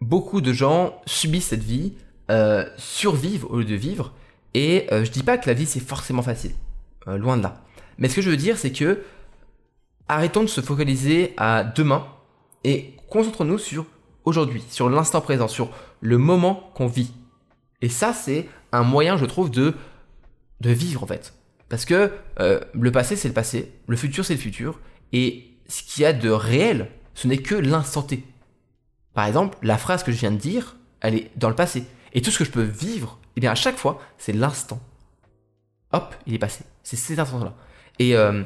beaucoup de gens subissent cette vie, euh, survivent au lieu de vivre. Et euh, je dis pas que la vie c'est forcément facile. Euh, loin de là. Mais ce que je veux dire, c'est que arrêtons de se focaliser à demain et concentrons-nous sur aujourd'hui, sur l'instant présent, sur le moment qu'on vit. Et ça, c'est un moyen, je trouve, de, de vivre en fait. Parce que euh, le passé, c'est le passé, le futur, c'est le futur, et ce qu'il y a de réel, ce n'est que l'instant T. Par exemple, la phrase que je viens de dire, elle est dans le passé. Et tout ce que je peux vivre, eh bien à chaque fois, c'est l'instant. Hop, il est passé. C'est cet instant-là. Et euh,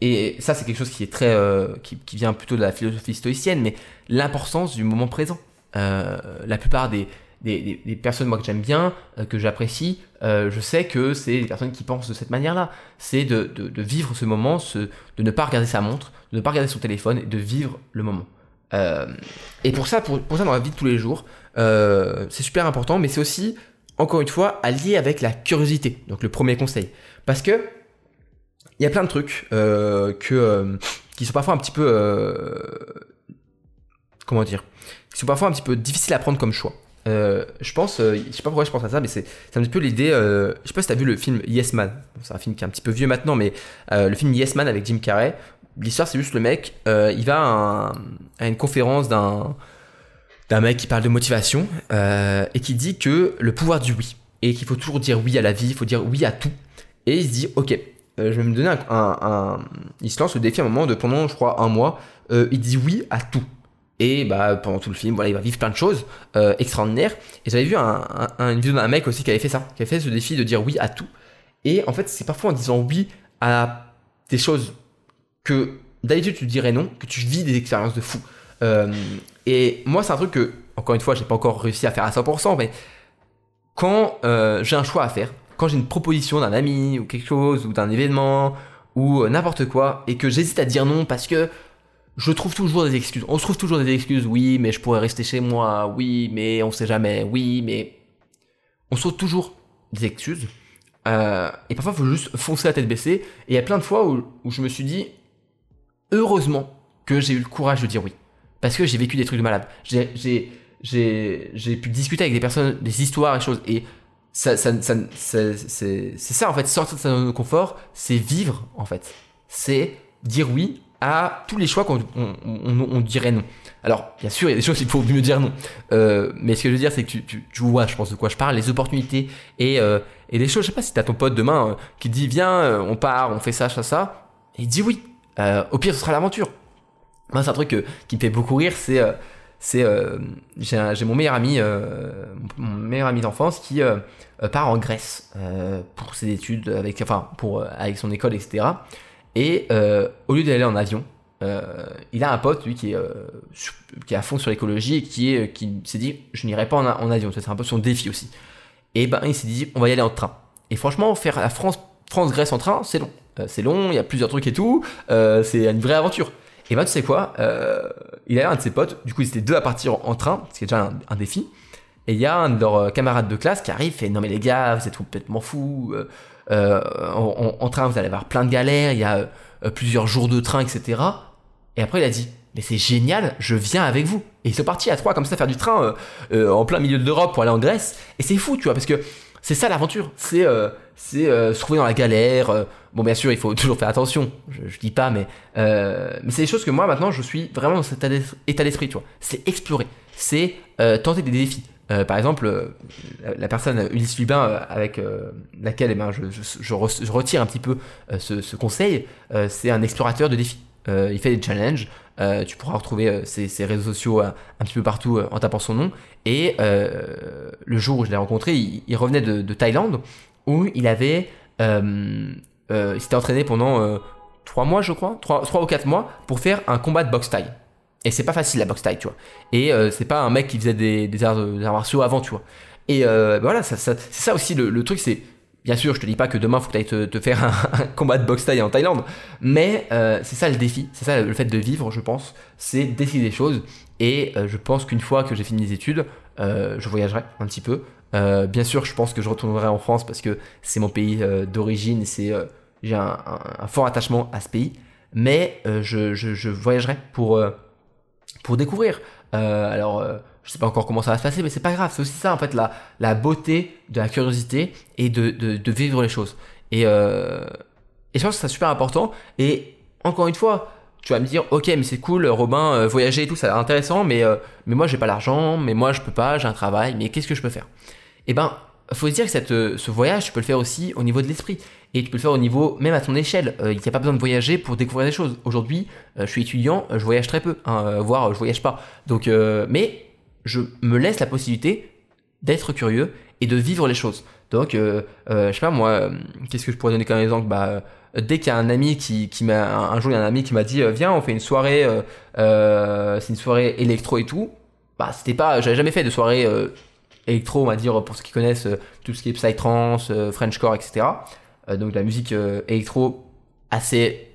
et ça, c'est quelque chose qui est très, euh, qui, vient plutôt de la philosophie stoïcienne, mais l'importance du moment présent. Euh, la plupart des, des, des, personnes moi que j'aime bien, euh, que j'apprécie, je sais que c'est des personnes qui pensent de cette manière-là. C'est de, de, de, vivre ce moment, ce, de ne pas regarder sa montre, de ne pas regarder son téléphone, et de vivre le moment. et pour ça, pour, pour, ça dans la vie de tous les jours, c'est super important, mais c'est aussi, encore une fois, allié avec la curiosité. Donc le premier conseil, parce que il y a plein de trucs euh, que, euh, qui sont parfois un petit peu... Euh, comment dire Qui sont parfois un petit peu difficiles à prendre comme choix. je pense, je sais pas pourquoi je pense à ça, mais c'est un petit peu l'idée. je sais pas si t'as vu le film Yes Man. C'est un film qui est un petit peu vieux maintenant, mais le film Yes Man avec Jim Carrey. L'histoire, c'est juste le mec, il va à, à, une conférence d'un d'un mec qui parle de motivation et qui dit que le pouvoir du oui et qu'il faut toujours dire oui à la vie, il faut dire oui à tout. Et il se dit, ok, euh, je vais me donner un, Il se lance le défi à un moment de pendant, je crois, un mois. Euh, il dit oui à tout. Et bah, pendant tout le film, voilà, il va vivre plein de choses euh, extraordinaires. Et j'avais vu un, une vidéo d'un mec aussi qui avait fait ça, qui avait fait ce défi de dire oui à tout. Et en fait, c'est parfois en disant oui à des choses que d'habitude tu dirais non, que tu vis des expériences de fou. et moi, c'est un truc que, encore une fois, j'ai pas encore réussi à faire à 100%, mais quand j'ai un choix à faire, quand j'ai une proposition d'un ami ou quelque chose ou d'un événement ou euh, n'importe quoi et que j'hésite à dire non parce que je trouve toujours des excuses. On se trouve toujours des excuses. Oui, mais je pourrais rester chez moi. Oui, mais on sait jamais. Oui, mais on se trouve toujours des excuses. Euh, et parfois, il faut juste foncer la tête baissée. Et il y a plein de fois où, où je me suis dit, heureusement que j'ai eu le courage de dire oui. Parce que j'ai vécu des trucs de malade. J'ai pu discuter avec des personnes, des histoires et choses. Et c'est ça en fait, sortir de sa zone de confort, c'est vivre en fait. C'est dire oui à tous les choix qu'on on, dirait non. Alors, bien sûr, il y a des choses qu'il faut mieux dire non. Euh, mais ce que je veux dire, c'est que tu, vois, je pense, de quoi je parle, les opportunités et, euh, les choses. Je sais pas si t'as ton pote demain euh, qui dit, viens, euh, on part, on fait ça, ça, ça. Et il dit oui. Au pire, ce sera l'aventure. Moi, c'est un truc qui me fait beaucoup rire, c'est c'est j'ai mon meilleur ami mon meilleur ami d'enfance qui part en Grèce pour ses études avec enfin pour avec son école etc et au lieu d'aller en avion euh, il a un pote, lui, qui est, euh, qui est à fond sur l'écologie et qui, est, qui s'est dit Je n'irai pas en, avion. C'est un peu son défi aussi. Et ben, il s'est dit On va y aller en train. Et franchement, faire la France, France-Grèce en train, c'est long. Euh, c'est long, il y a plusieurs trucs et tout. c'est une vraie aventure. Et ben, tu sais quoi Il a un de ses potes, du coup, ils étaient deux à partir en, train, ce qui est déjà un, défi. Et il y a un de leurs camarades de classe qui arrive et fait Non, mais les gars, vous êtes complètement fous. En, en, train, vous allez avoir plein de galères. Il y a plusieurs jours de train, etc. Et après, il a dit, mais c'est génial, je viens avec vous. Et ils sont partis à trois comme ça faire du train euh, euh, en plein milieu de l'Europe pour aller en Grèce. Et c'est fou, tu vois, parce que c'est ça l'aventure. C'est euh, c'est se trouver dans la galère. bon, bien sûr, il faut <laughs> toujours faire attention. Je, je dis pas, mais mais c'est des choses que moi maintenant, je suis vraiment dans cet état d'esprit, tu. C'est explorer, c'est tenter des défis. par exemple, la personne Ulysse Lubin avec laquelle eh ben, je, je, je, retire un petit peu ce, ce conseil, c'est un explorateur de défis. Euh, il fait des challenges. Euh, tu pourras retrouver euh, ses, réseaux sociaux un petit peu partout en tapant son nom. Et le jour où je l'ai rencontré, il, revenait de, Thaïlande où il avait, il s'était entraîné pendant 3 mois, je crois, 3, 3, ou 4 mois pour faire un combat de boxe thaï. Et c'est pas facile la boxe thaï, tu vois. Et c'est pas un mec qui faisait des, arts, martiaux avant, tu vois. Et voilà, ça, c'est ça aussi le truc, c'est Bien sûr, je te dis pas que demain, faut que tu ailles te, faire <laughs> un, combat de boxe taille en Thaïlande, mais euh, c'est ça le défi, c'est ça le fait de vivre, je pense, c'est d'essayer des choses. Et euh, je pense qu'une fois que j'ai fini mes études, euh, je voyagerai un petit peu. Bien sûr, je pense que je retournerai en France parce que c'est mon pays d'origine et c'est j'ai un, fort attachement à ce pays. Mais je, je, voyagerai pour, pour découvrir. alors je sais pas encore comment ça va se passer, mais c'est pas grave. C'est aussi ça, en fait, la, la beauté de la curiosité et de, de, vivre les choses. Et, euh, je pense que c'est super important. Et encore une fois, tu vas me dire, ok, mais c'est cool, Robin, euh, voyager et tout, ça a intéressant, mais, euh, mais moi, j'ai pas l'argent, mais moi, je peux pas, j'ai un travail, mais qu'est-ce que je peux faire? Eh ben, faut se dire que cette, ce voyage, tu peux le faire aussi au niveau de l'esprit. Et tu peux le faire au niveau, même à ton échelle. il n'y a pas besoin de voyager pour découvrir des choses. Aujourd'hui, je suis étudiant, je voyage très peu, hein, voire je voyage pas. Donc, mais je me laisse la possibilité d'être curieux et de vivre les choses. Donc, euh, euh, je sais pas moi, euh, qu'est-ce que je pourrais donner comme exemple? Bah, dès qu'il y a un ami qui, qui m'a un, jour il y a un ami qui m'a dit viens on fait une soirée, c'est une soirée électro et tout. Bah, c'était pas, j'avais jamais fait de soirée électro, on va dire pour ceux qui connaissent tout ce qui est psytrance, Frenchcore, etc. donc la musique électro assez,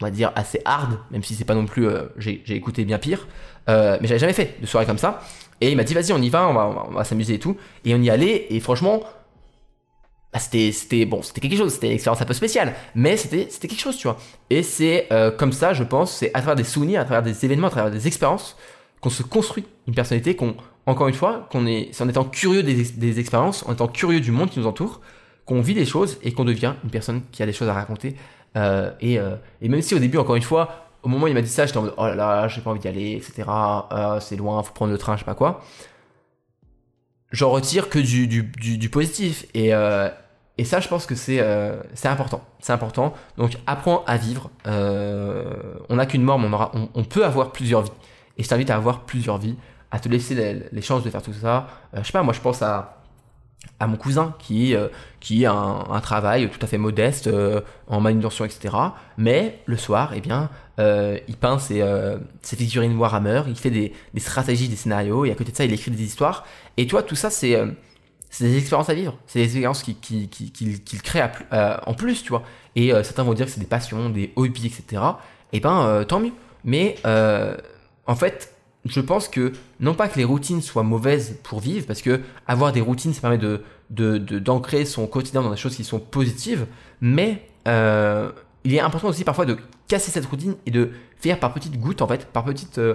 on va dire assez hard, même si c'est pas non plus, j'ai écouté bien pire. mais j'avais jamais fait de soirée comme ça. Et il m'a dit, vas-y, on y va, on va, s'amuser et tout. Et on y allait, et franchement, bah, c'était, bon, c'était quelque chose, c'était une expérience un peu spéciale, mais c'était, c'était quelque chose, tu vois. Et c'est euh, comme ça, je pense, c'est à travers des souvenirs, à travers des événements, à travers des expériences, qu'on se construit une personnalité, qu'on, encore une fois, qu'on est, c'est en étant curieux des, expériences, en étant curieux du monde qui nous entoure, qu'on vit des choses et qu'on devient une personne qui a des choses à raconter. Euh, et, euh, et même si au début, encore une fois, au moment où il m'a dit ça, j'étais en mode oh là là, j'ai pas envie d'y aller, etc. Euh, c'est loin, faut prendre le train, je sais pas quoi. J'en retire que du, positif. Et, ça, je pense que c'est important. C'est important. Donc, apprends à vivre. on n'a qu'une mort, mais on, peut avoir plusieurs vies. Et je t'invite à avoir plusieurs vies, à te laisser les, chances de faire tout ça. je sais pas, moi, je pense à à mon cousin qui, euh, qui a un, travail tout à fait modeste euh, en manutention, etc. Mais le soir, eh bien, euh, il peint ses, ses, figurines Warhammer, il fait des, des, stratégies, des scénarios, et à côté de ça, il écrit des histoires. Et tu vois, tout ça, c'est des expériences à vivre, c'est des expériences qu'il qui, qui, qui, crée en plus, tu vois. Et certains vont dire que c'est des passions, des hobbies, etc. Et eh ben, tant mieux. Mais en fait, je pense que non pas que les routines soient mauvaises pour vivre, parce que avoir des routines, ça permet d'ancrer son quotidien dans des choses qui sont positives, mais euh, il est important aussi parfois de casser cette routine et de faire par petites gouttes, en fait, par petites euh,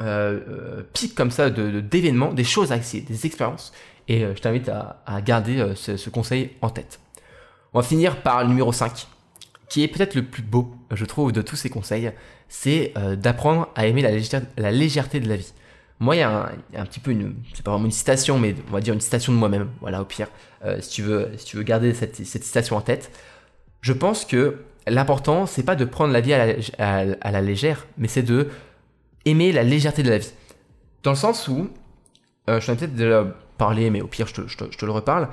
euh, pics comme ça d'événements, des choses à essayer, des expériences. Et je t'invite à, garder ce, ce, conseil en tête. On va finir par le numéro 5. qui est peut-être le plus beau, je trouve, de tous ces conseils, c'est euh, d'apprendre à aimer la légèreté, de la vie. Moi, il y, a un, petit peu une, c'est pas vraiment une citation, mais on va dire une citation de moi-même. Voilà, au pire, euh, si tu veux, si tu veux garder cette, citation en tête. Je pense que l'important, c'est pas de prendre la vie à la, légère, mais c'est de aimer la légèreté de la vie. Dans le sens où, euh, je t'en ai peut-être déjà parlé, mais au pire, je te, le reparle.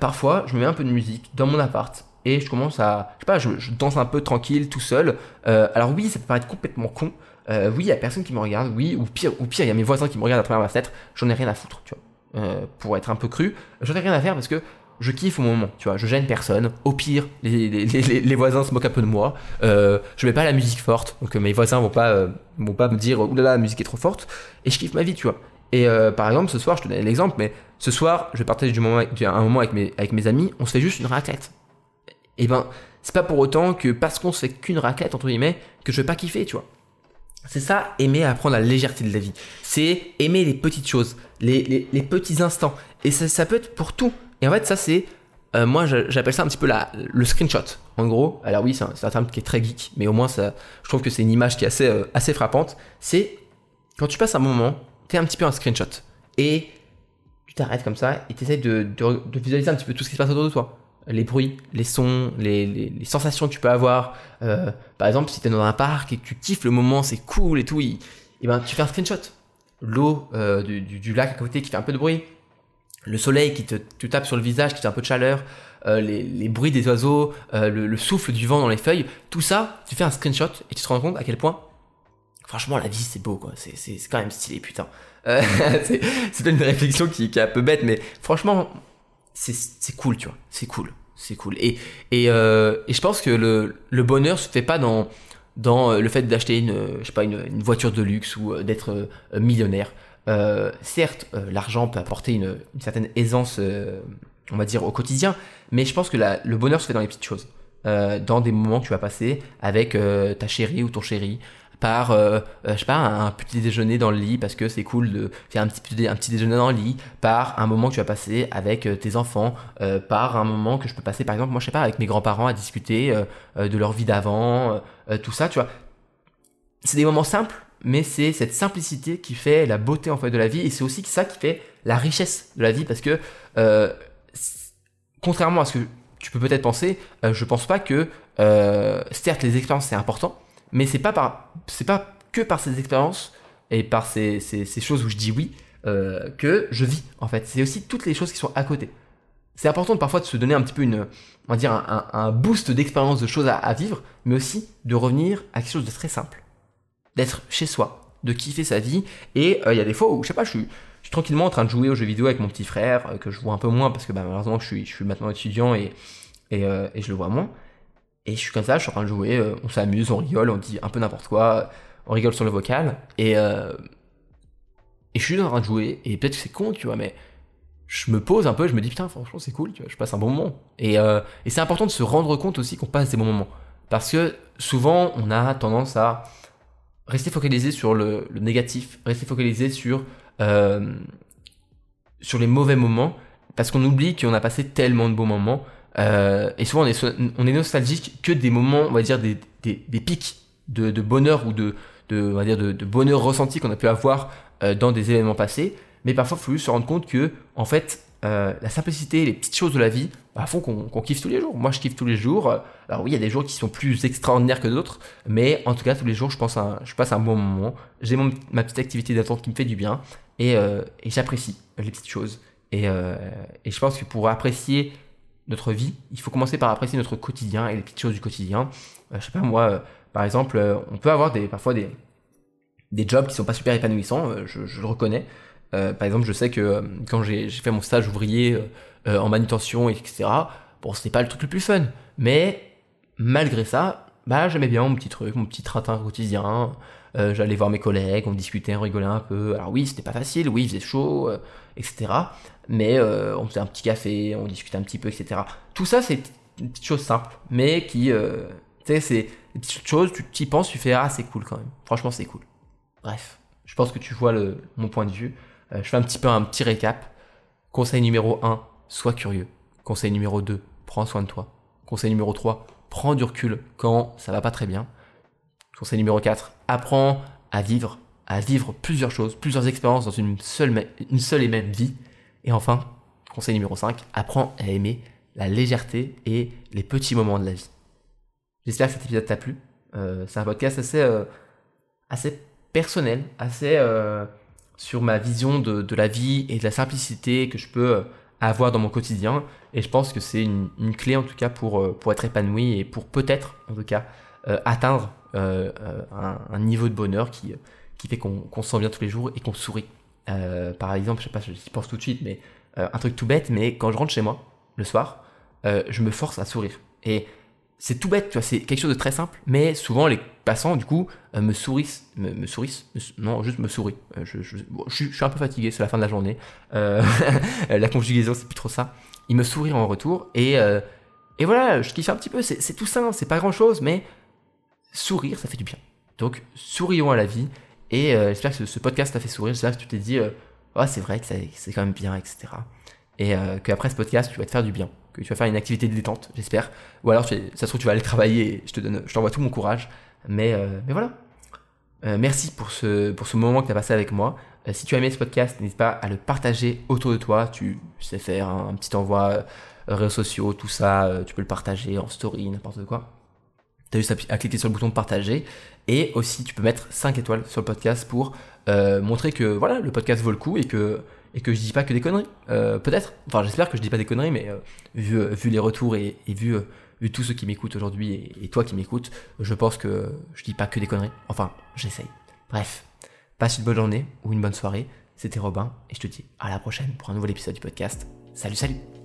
Parfois, je me mets un peu de musique dans mon appart et je commence à, je sais pas, je, danse un peu tranquille, tout seul. Euh, alors oui, ça peut paraître complètement con. Euh, oui, il y a personne qui me regarde. Oui, ou pire, ou pire, il y a mes voisins qui me regardent à travers ma fenêtre. J'en ai rien à foutre, tu vois. Euh, pour être un peu cru, j'en ai rien à faire parce que je kiffe au moment, tu vois, je gêne personne. Au pire, les, les, les, voisins se moquent un peu de moi. Je mets pas la musique forte, donc mes voisins vont pas, vont pas me dire oulala, la musique est trop forte. Et je kiffe ma vie, tu vois. Et par exemple, ce soir, je te donne l'exemple, mais ce soir, je vais partager du moment, un moment avec mes, avec mes amis, on se fait juste une raclette et eh ben c'est pas pour autant que parce qu'on se fait qu'une raquette entre guillemets que je vais pas kiffer, tu vois. C'est ça, aimer apprendre la légèreté de la vie. C'est aimer les petites choses, les, les, petits instants. Et ça, ça, peut être pour tout. Et en fait, ça, c'est. Euh, moi, j'appelle ça un petit peu la, le screenshot. En gros, alors oui, c'est un, terme qui est très geek, mais au moins, ça, je trouve que c'est une image qui est assez, euh, assez frappante. C'est quand tu passes un moment, tu es un petit peu un screenshot. Et tu t'arrêtes comme ça et tu essaies de, de, de visualiser un petit peu tout ce qui se passe autour de toi les bruits, les sons, les, sensations que tu peux avoir. Euh, par exemple, si tu es dans un parc et que tu kiffes le moment, c'est cool et tout, et, ben, tu fais un screenshot. L'eau euh, du, lac à côté qui fait un peu de bruit, le soleil qui te, tape sur le visage, qui fait un peu de chaleur, euh, les, bruits des oiseaux, le, souffle du vent dans les feuilles, tout ça, tu fais un screenshot et tu te rends compte à quel point, franchement, la vie c'est beau, quoi. C'est quand même stylé, putain. <laughs> c'est une réflexion qui est un peu bête, mais franchement, c'est cool, tu vois. C'est cool. C'est cool. Et, et, euh, et, je pense que le, le, bonheur se fait pas dans, dans euh, le fait d'acheter une, je sais pas, une, voiture de luxe ou euh, d'être millionnaire. Euh, certes, l'argent peut apporter une, une certaine aisance, on va dire, au quotidien, mais je pense que le bonheur se fait dans les petites choses. dans des moments que tu vas passer avec ta chérie ou ton chéri, par, euh, euh, je sais pas, un petit déjeuner dans le lit parce que c'est cool de faire un petit, un petit déjeuner dans le lit, par un moment que tu vas passer avec euh, tes enfants, par un moment que je peux passer, par exemple, moi je sais pas, avec mes grands-parents à discuter de leur vie d'avant, tout ça, tu vois. C'est des moments simples, mais c'est cette simplicité qui fait la beauté en fait de la vie et c'est aussi ça qui fait la richesse de la vie parce que contrairement à ce que tu peux peut-être penser, je pense pas que certes les expériences c'est important, mais c'est pas par, c'est pas que par ces expériences et par ces, ces, choses où je dis oui euh, que je vis en fait. C'est aussi toutes les choses qui sont à côté. C'est important parfois de se donner un petit peu une, on va dire un, boost d'expérience, de choses à, vivre, mais aussi de revenir à quelque chose de très simple, d'être chez soi, de kiffer sa vie. Et euh, il y a des fois où je sais pas, je suis, tranquillement en train de jouer aux jeux vidéo avec mon petit frère euh, que je vois un peu moins parce que bah, malheureusement je suis, je suis maintenant étudiant et et je le vois moins. Et je suis comme ça, je suis en train de jouer, euh, on s'amuse, on rigole, on dit un peu n'importe quoi, on rigole sur le vocal. Et, euh, et je suis en train de jouer, et peut-être que c'est con, tu vois, mais je me pose un peu, je me dis putain, franchement, c'est cool, tu vois, je passe un bon moment. Et, euh, et c'est important de se rendre compte aussi qu'on passe des bons moments. Parce que souvent, on a tendance à rester focalisé sur le, négatif, rester focalisé sur, sur les mauvais moments, parce qu'on oublie qu'on a passé tellement de bons moments euh, et souvent, on est, on est nostalgique que des moments, on va dire, des, des, pics de, de, bonheur ou de, de, on va dire de, de bonheur ressenti qu'on a pu avoir euh, dans des événements passés. Mais parfois, il faut juste se rendre compte que, en fait, euh, la simplicité, les petites choses de la vie, bah, font qu'on qu'on kiffe tous les jours. Moi, je kiffe tous les jours. Alors oui, il y a des jours qui sont plus extraordinaires que d'autres, mais en tout cas, tous les jours, je pense, un, je passe un bon moment. J'ai ma petite activité d'attente qui me fait du bien, et, j'apprécie les petites choses. Et je pense que pour apprécier notre vie, il faut commencer par apprécier notre quotidien et les petites choses du quotidien. Euh, je sais pas moi, euh, par exemple, euh, on peut avoir des parfois des des jobs qui sont pas super épanouissants, je, le reconnais. par exemple, je sais que quand j'ai fait mon stage ouvrier en manutention, etc. Bon, c'était pas le truc le plus fun, mais malgré ça, bah j'aimais bien mon petit truc, mon petit train quotidien. J'allais voir mes collègues, on discutait, on rigolait un peu. Alors oui, c'était pas facile, oui, il faisait chaud, etc mais euh, on faisait un petit café, on discutait un petit peu, etc. Tout ça, c'est une petite chose simple, mais qui, euh, tu sais, c'est des petites choses, tu t'y penses, tu fais, ah, c'est cool quand même. Franchement, c'est cool. Bref, je pense que tu vois le, mon point de vue. Euh, je fais un petit peu un petit récap. Conseil numéro 1, sois curieux. Conseil numéro 2, prends soin de toi. Conseil numéro 3, prends du recul quand ça va pas très bien. Conseil numéro 4, apprends à vivre, à vivre plusieurs choses, plusieurs expériences dans une seule, et même vie. Et enfin, conseil numéro 5, apprends à aimer la légèreté et les petits moments de la vie. J'espère que cet épisode t'a plu. Euh, c'est un podcast assez, euh, personnel, assez euh, sur ma vision de, la vie et de la simplicité que je peux avoir dans mon quotidien. Et je pense que c'est une, clé en tout cas pour, pour être épanoui et pour peut-être en tout cas atteindre un, un, niveau de bonheur qui, qui fait qu'on se sent bien tous les jours et qu'on sourit. par exemple, je sais pas, je pense tout de suite, mais un truc tout bête, mais quand je rentre chez moi le soir, euh, je me force à sourire. Et c'est tout bête, tu vois, c'est quelque chose de très simple, mais souvent les passants, du coup, euh, me sourissent, me, sourissent, non, juste me sourient. Euh, je, je, suis un peu fatigué, c'est la fin de la journée. <laughs> la conjugaison, c'est plus trop ça. Ils me sourient en retour, et, et voilà, je kiffe un petit peu, c'est tout simple, c'est pas grand chose, mais sourire, ça fait du bien. Donc, sourions à la vie, et j'espère que ce, podcast t'a fait sourire, j'espère que tu t'es dit, oh, c'est vrai que c'est quand même bien, etc. Et qu'après ce podcast, tu vas te faire du bien que tu vas faire une activité de détente, j'espère. Ou alors, ça se trouve, tu vas aller travailler et je te t'envoie tout mon courage. Mais, euh, mais voilà. Euh, merci pour ce, pour ce moment que tu as passé avec moi. Euh, si tu as aimé ce podcast, n'hésite pas à le partager autour de toi. Tu sais faire un, petit envoi réseaux sociaux, tout ça. tu peux le partager en story, n'importe quoi. Tu as juste à, cliquer sur le bouton partager. Et aussi, tu peux mettre 5 étoiles sur le podcast pour montrer que voilà, le podcast vaut le coup et que et que je dis pas que des conneries. Euh, peut-être. Enfin, j'espère que je dis pas des conneries, mais euh, vu, euh, vu les retours et, vu, vu tous ceux qui m'écoutent aujourd'hui et, toi qui m'écoutes, je pense que je dis pas que des conneries. Enfin, j'essaye. Bref, passe une bonne journée ou une bonne soirée. C'était Robin et je te dis à la prochaine pour un nouvel épisode du podcast. Salut, salut